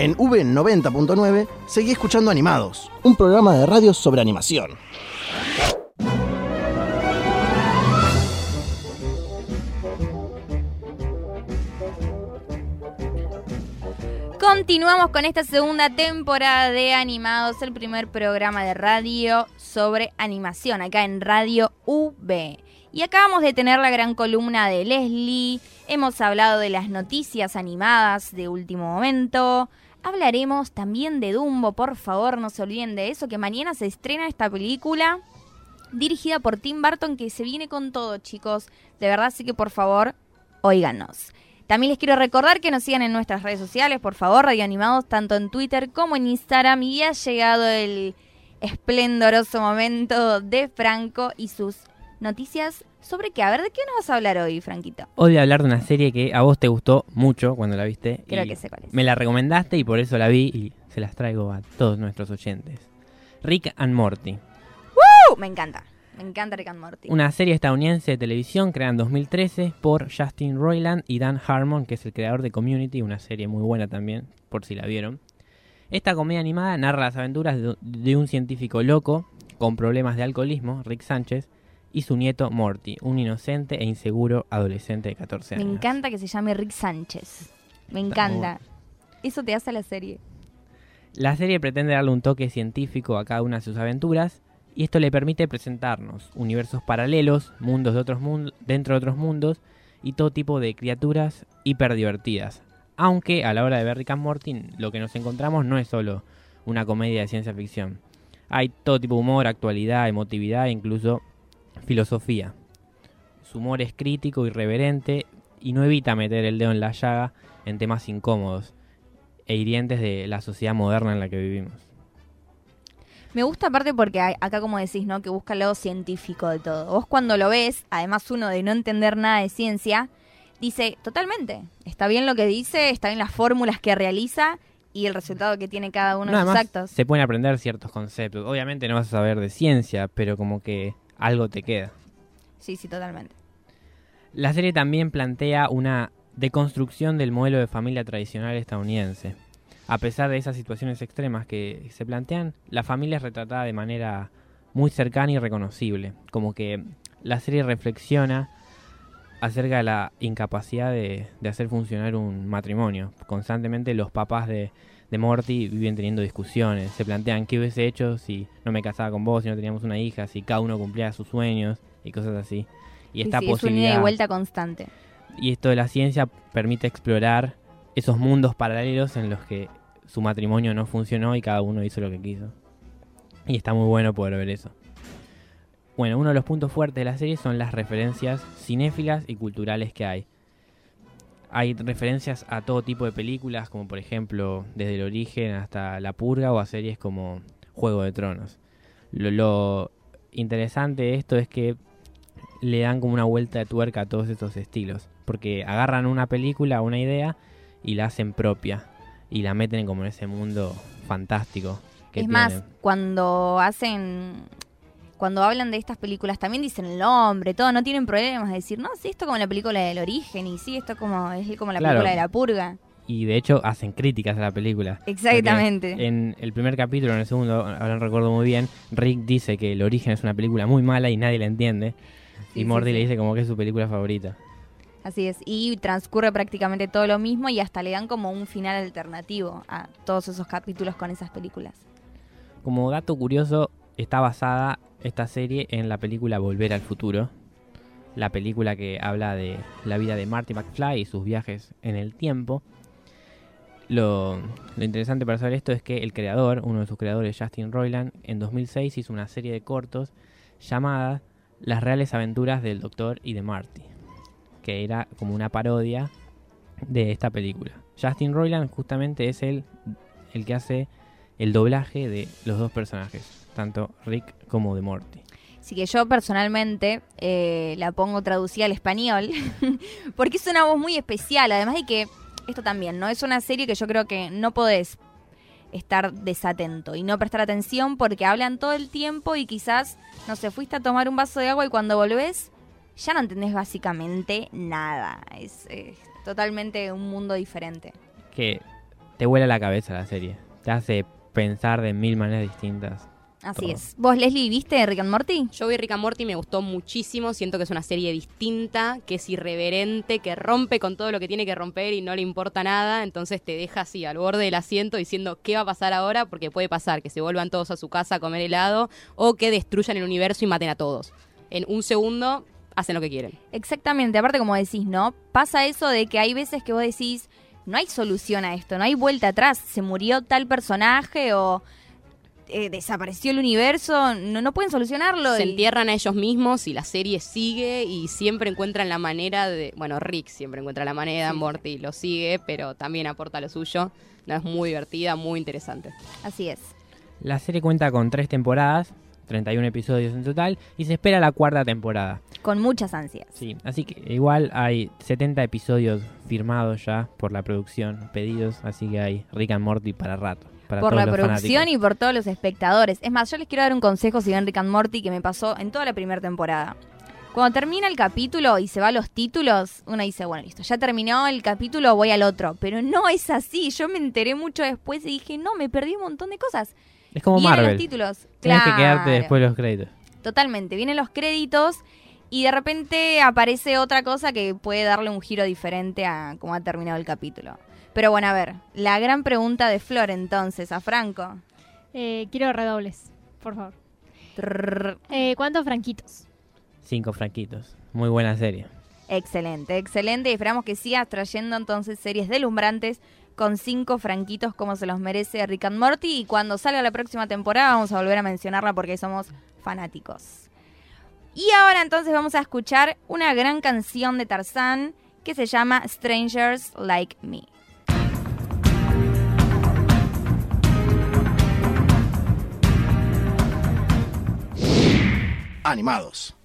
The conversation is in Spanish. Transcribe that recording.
En V90.9 seguí escuchando Animados, un programa de radio sobre animación. Continuamos con esta segunda temporada de Animados, el primer programa de radio sobre animación acá en Radio V. Y acabamos de tener la gran columna de Leslie, hemos hablado de las noticias animadas de último momento, hablaremos también de Dumbo, por favor no se olviden de eso, que mañana se estrena esta película dirigida por Tim Burton que se viene con todo chicos, de verdad así que por favor, óiganos. También les quiero recordar que nos sigan en nuestras redes sociales, por favor, Radio Animados, tanto en Twitter como en Instagram. Y ha llegado el esplendoroso momento de Franco y sus noticias sobre qué. A ver, ¿de qué nos vas a hablar hoy, Franquito? Hoy voy a hablar de una serie que a vos te gustó mucho cuando la viste. Creo y que sé cuál es. Me la recomendaste y por eso la vi y se las traigo a todos nuestros oyentes. Rick and Morty. ¡Uh! Me encanta. Me encanta Rick and Morty. Una serie estadounidense de televisión creada en 2013 por Justin Roiland y Dan Harmon, que es el creador de Community, una serie muy buena también, por si la vieron. Esta comedia animada narra las aventuras de, de un científico loco con problemas de alcoholismo, Rick Sánchez, y su nieto Morty, un inocente e inseguro adolescente de 14 Me años. encanta que se llame Rick Sánchez. Me encanta. Eso te hace la serie. La serie pretende darle un toque científico a cada una de sus aventuras y esto le permite presentarnos universos paralelos, mundos de otros mundos, dentro de otros mundos y todo tipo de criaturas hiper divertidas. Aunque a la hora de ver Rick and Morty lo que nos encontramos no es solo una comedia de ciencia ficción. Hay todo tipo de humor, actualidad, emotividad e incluso filosofía. Su humor es crítico, irreverente y no evita meter el dedo en la llaga en temas incómodos e hirientes de la sociedad moderna en la que vivimos. Me gusta aparte porque hay- acá como decís, ¿no? Que busca el lado científico de todo. Vos cuando lo ves, además uno de no entender nada de ciencia, dice, totalmente, está bien lo que dice, está bien las fórmulas que realiza y el resultado que tiene cada uno No, de sus actos. Se pueden aprender ciertos conceptos. Obviamente no vas a saber de ciencia, pero como que algo te queda. Sí, sí, totalmente. La serie también plantea una deconstrucción del modelo de familia tradicional estadounidense. A pesar de esas situaciones extremas que se plantean, la familia es retratada de manera muy cercana y reconocible. Como que la serie reflexiona acerca de la incapacidad de, de hacer funcionar un matrimonio. Constantemente los papás de, de Morty viven teniendo discusiones. Se plantean qué hubiese hecho si no me casaba con vos, si no teníamos una hija, si cada uno cumplía sus sueños y cosas así. Y esta sí, es un ida posibilidad y vuelta constante. y esto de la ciencia permite explorar esos mundos paralelos en los que su matrimonio no funcionó y cada uno hizo lo que quiso. Y está muy bueno poder ver eso. Bueno, uno de los puntos fuertes de la serie son las referencias cinéfilas y culturales que hay. Hay referencias a todo tipo de películas, como por ejemplo desde el origen hasta La Purga o a series como Juego de Tronos. Lo, lo interesante de esto es que le dan como una vuelta de tuerca a todos estos estilos. Porque agarran una película, una idea, y la hacen propia. Y la meten como en ese mundo fantástico. Que es más, cuando hacen, cuando hablan de estas películas, también dicen el nombre, todo, no tienen problemas de decir, no, sí, esto como la película del origen, y sí, esto como es como la Claro. película de la purga. Y de hecho hacen críticas a la película. Exactamente. Porque En el primer capítulo, en el segundo, ahora no recuerdo muy bien, Rick dice que El Origen es una película muy mala y nadie la entiende. Sí, y sí, Morty sí. le dice como que es su película favorita. Así es, y transcurre prácticamente todo lo mismo y hasta le dan como un final alternativo a todos esos capítulos con esas películas. Como dato curioso, está basada esta serie en la película Volver al Futuro. La película que habla de la vida de Marty McFly y sus viajes en el tiempo. Lo, interesante para saber esto es que el creador, uno de sus creadores, Justin Roiland, en 2006 hizo una serie de cortos llamada Las reales aventuras del Doctor y de Marty, que era como una parodia de esta película. Justin Roiland justamente es el, el que hace el doblaje de los dos personajes, tanto Rick como de Morty. Así que yo personalmente eh, la pongo traducida al español porque es una voz muy especial, además de que esto también, ¿no? Es una serie que yo creo que no podés estar desatento y no prestar atención porque hablan todo el tiempo y quizás, no sé, fuiste a tomar un vaso de agua y cuando volvés ya no entendés básicamente nada. Es, totalmente un mundo diferente. Que te vuela la cabeza la serie. Te hace pensar de mil maneras distintas. Así Todo. es. ¿Vos, Leslie, viste Rick and Morty? Yo vi Rick and Morty, me gustó muchísimo. Siento que es una serie distinta, que es irreverente, que rompe con todo lo que tiene que romper y no le importa nada. Entonces te deja así al borde del asiento diciendo qué va a pasar ahora, porque puede pasar que se vuelvan todos a su casa a comer helado o que destruyan el universo y maten a todos. En un segundo hacen lo que quieren. Exactamente, aparte como decís, ¿no? Pasa eso de que hay veces que vos decís, no hay solución a esto, no hay vuelta atrás, se murió tal personaje o eh, desapareció el universo, no, no pueden solucionarlo. Se y- entierran a ellos mismos y la serie sigue y siempre encuentran la manera de... Bueno, Rick siempre encuentra la manera, Morty lo sigue, pero también aporta lo suyo. No, es muy divertida, muy interesante. Así es. La serie cuenta con tres temporadas, 31 episodios en total, y se espera la cuarta temporada. Con muchas ansias. Sí, así que igual hay 70 episodios firmados ya por la producción, pedidos, así que hay Rick and Morty para rato. Por la producción fanáticos. y por todos los espectadores. Es más, yo les quiero dar un consejo si ven Rick and Morty que me pasó en toda la primera temporada. Cuando termina el capítulo y se va a los títulos, uno dice, bueno, listo, ya terminó el capítulo, voy al otro. Pero no es así. Yo me enteré mucho después y dije, no, me perdí un montón de cosas. Es como Vienen Marvel. los títulos. Tienes que quedarte después de los créditos. Totalmente. Vienen los créditos y de repente aparece otra cosa que puede darle un giro diferente a cómo ha terminado el capítulo. Pero bueno, a ver, la gran pregunta de Flor entonces, a Franco. Eh, quiero redobles, por favor. Eh, ¿Cuántos franquitos? Cinco franquitos. Muy buena serie. Excelente, excelente. Y esperamos que sigas trayendo entonces series deslumbrantes con cinco franquitos como se los merece Rick and Morty. Y cuando salga la próxima temporada vamos a volver a mencionarla porque somos fanáticos. Y ahora entonces vamos a escuchar una gran canción de Tarzán que se llama Strangers Like Me. Animados.